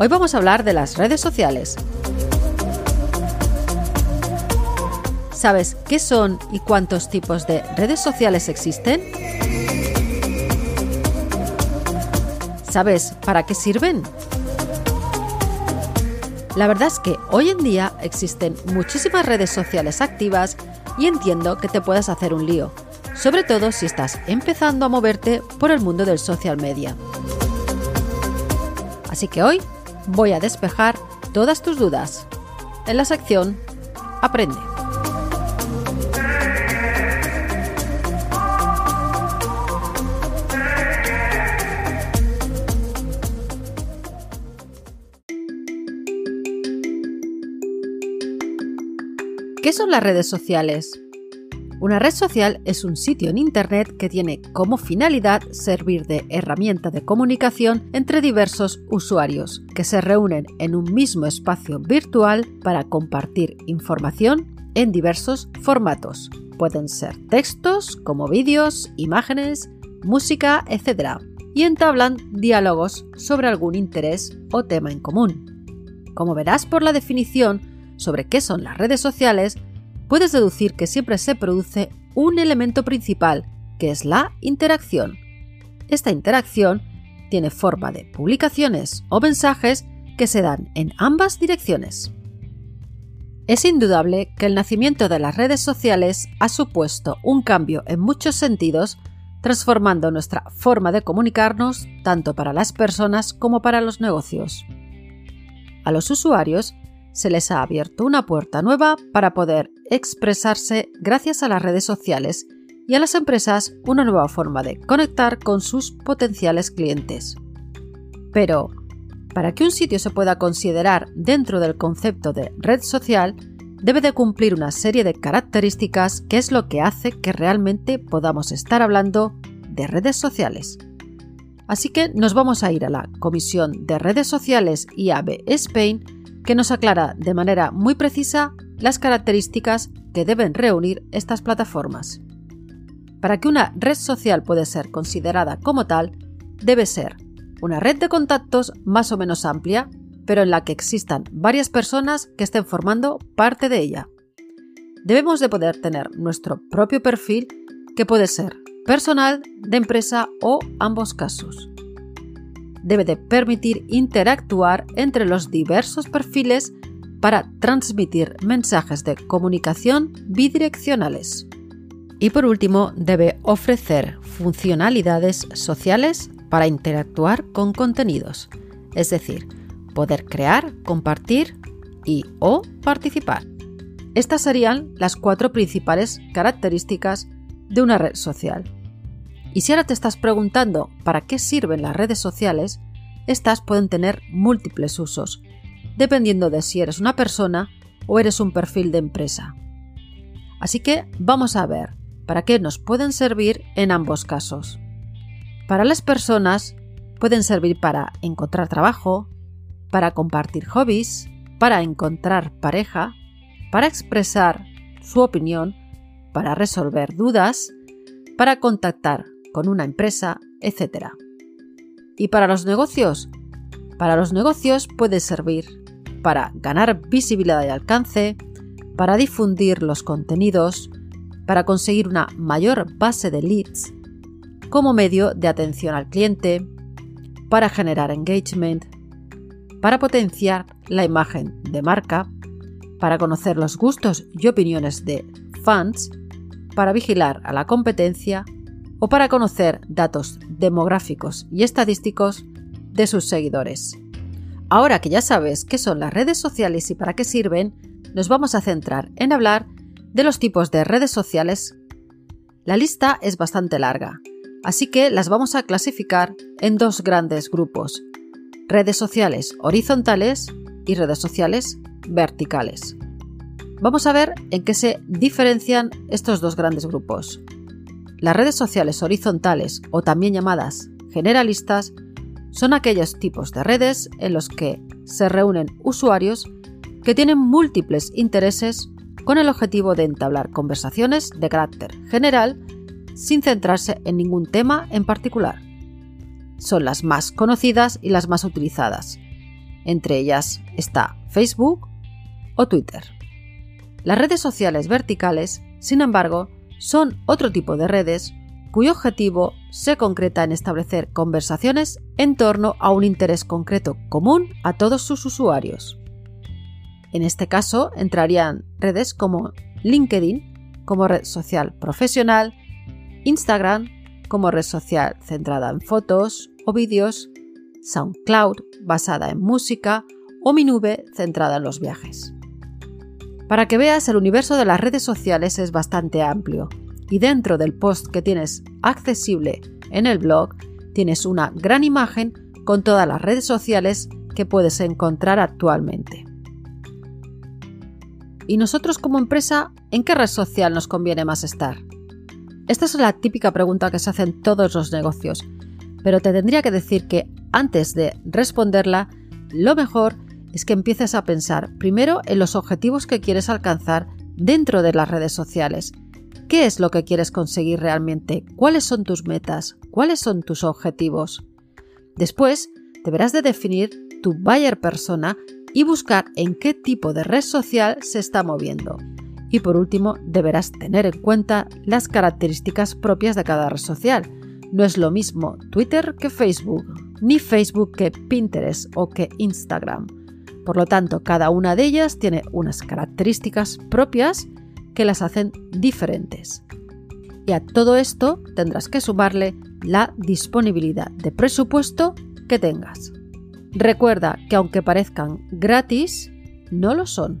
Hoy vamos a hablar de las redes sociales. ¿Sabes qué son y cuántos tipos de redes sociales existen? ¿Sabes para qué sirven? La verdad es que hoy en día existen muchísimas redes sociales activas y entiendo que te puedas hacer un lío, sobre todo si estás empezando a moverte por el mundo del social media. Así que hoy voy a despejar todas tus dudas en la sección Aprende. ¿Qué son las redes sociales? Una red social es un sitio en Internet que tiene como finalidad servir de herramienta de comunicación entre diversos usuarios que se reúnen en un mismo espacio virtual para compartir información en diversos formatos. Pueden ser textos como vídeos, imágenes, música, etc. Y entablan diálogos sobre algún interés o tema en común. Como verás por la definición sobre qué son las redes sociales, puedes deducir que siempre se produce un elemento principal, que es la interacción. Esta interacción tiene forma de publicaciones o mensajes que se dan en ambas direcciones. Es indudable que el nacimiento de las redes sociales ha supuesto un cambio en muchos sentidos, transformando nuestra forma de comunicarnos tanto para las personas como para los negocios. A los usuarios se les ha abierto una puerta nueva para poder expresarse gracias a las redes sociales y a las empresas una nueva forma de conectar con sus potenciales clientes. Pero, para que un sitio se pueda considerar dentro del concepto de red social, debe de cumplir una serie de características que es lo que hace que realmente podamos estar hablando de redes sociales. Así que nos vamos a ir a la Comisión de Redes Sociales IAB Spain que nos aclara de manera muy precisa las características que deben reunir estas plataformas. Para que una red social pueda ser considerada como tal, debe ser una red de contactos más o menos amplia, pero en la que existan varias personas que estén formando parte de ella. Debemos de poder tener nuestro propio perfil que puede ser personal, de empresa o ambos casos debe de permitir interactuar entre los diversos perfiles para transmitir mensajes de comunicación bidireccionales. Y por último, debe ofrecer funcionalidades sociales para interactuar con contenidos, es decir, poder crear, compartir y o participar. Estas serían las cuatro principales características de una red social. Y si ahora te estás preguntando para qué sirven las redes sociales, estas pueden tener múltiples usos, dependiendo de si eres una persona o eres un perfil de empresa. Así que vamos a ver para qué nos pueden servir en ambos casos. Para las personas pueden servir para encontrar trabajo, para compartir hobbies, para encontrar pareja, para expresar su opinión, para resolver dudas, para contactar con una empresa, etc. ¿Y para los negocios? Para los negocios puede servir para ganar visibilidad y alcance, para difundir los contenidos, para conseguir una mayor base de leads, como medio de atención al cliente, para generar engagement, para potenciar la imagen de marca, para conocer los gustos y opiniones de fans, para vigilar a la competencia o para conocer datos demográficos y estadísticos de sus seguidores. Ahora que ya sabes qué son las redes sociales y para qué sirven, nos vamos a centrar en hablar de los tipos de redes sociales La lista es bastante larga, así que las vamos a clasificar en dos grandes grupos, redes sociales horizontales y redes sociales verticales. Vamos a ver en qué se diferencian estos dos grandes grupos. Las redes sociales horizontales o también llamadas generalistas son aquellos tipos de redes en los que se reúnen usuarios que tienen múltiples intereses con el objetivo de entablar conversaciones de carácter general sin centrarse en ningún tema en particular. Son las más conocidas y las más utilizadas. Entre ellas está Facebook o Twitter. Las redes sociales verticales, sin embargo, son otro tipo de redes cuyo objetivo se concreta en establecer conversaciones en torno a un interés concreto común a todos sus usuarios. En este caso entrarían redes como LinkedIn como red social profesional, Instagram como red social centrada en fotos o vídeos, SoundCloud basada en música o Minube centrada en los viajes. Para que veas, el universo de las redes sociales es bastante amplio y dentro del post que tienes accesible en el blog tienes una gran imagen con todas las redes sociales que puedes encontrar actualmente. ¿Y nosotros como empresa, en qué red social nos conviene más estar? Esta es la típica pregunta que se hacen todos los negocios, pero te tendría que decir que antes de responderla, lo mejor es que empieces a pensar primero en los objetivos que quieres alcanzar dentro de las redes sociales ¿Qué es lo que quieres conseguir realmente? ¿Cuáles son tus metas? ¿Cuáles son tus objetivos? Después, deberás de definir tu buyer persona y buscar en qué tipo de red social se está moviendo. Y por último, deberás tener en cuenta las características propias de cada red social. No es lo mismo Twitter que Facebook, ni Facebook que Pinterest o que Instagram. Por lo tanto, cada una de ellas tiene unas características propias que las hacen diferentes. Y a todo esto tendrás que sumarle la disponibilidad de presupuesto que tengas. Recuerda que aunque parezcan gratis, no lo son.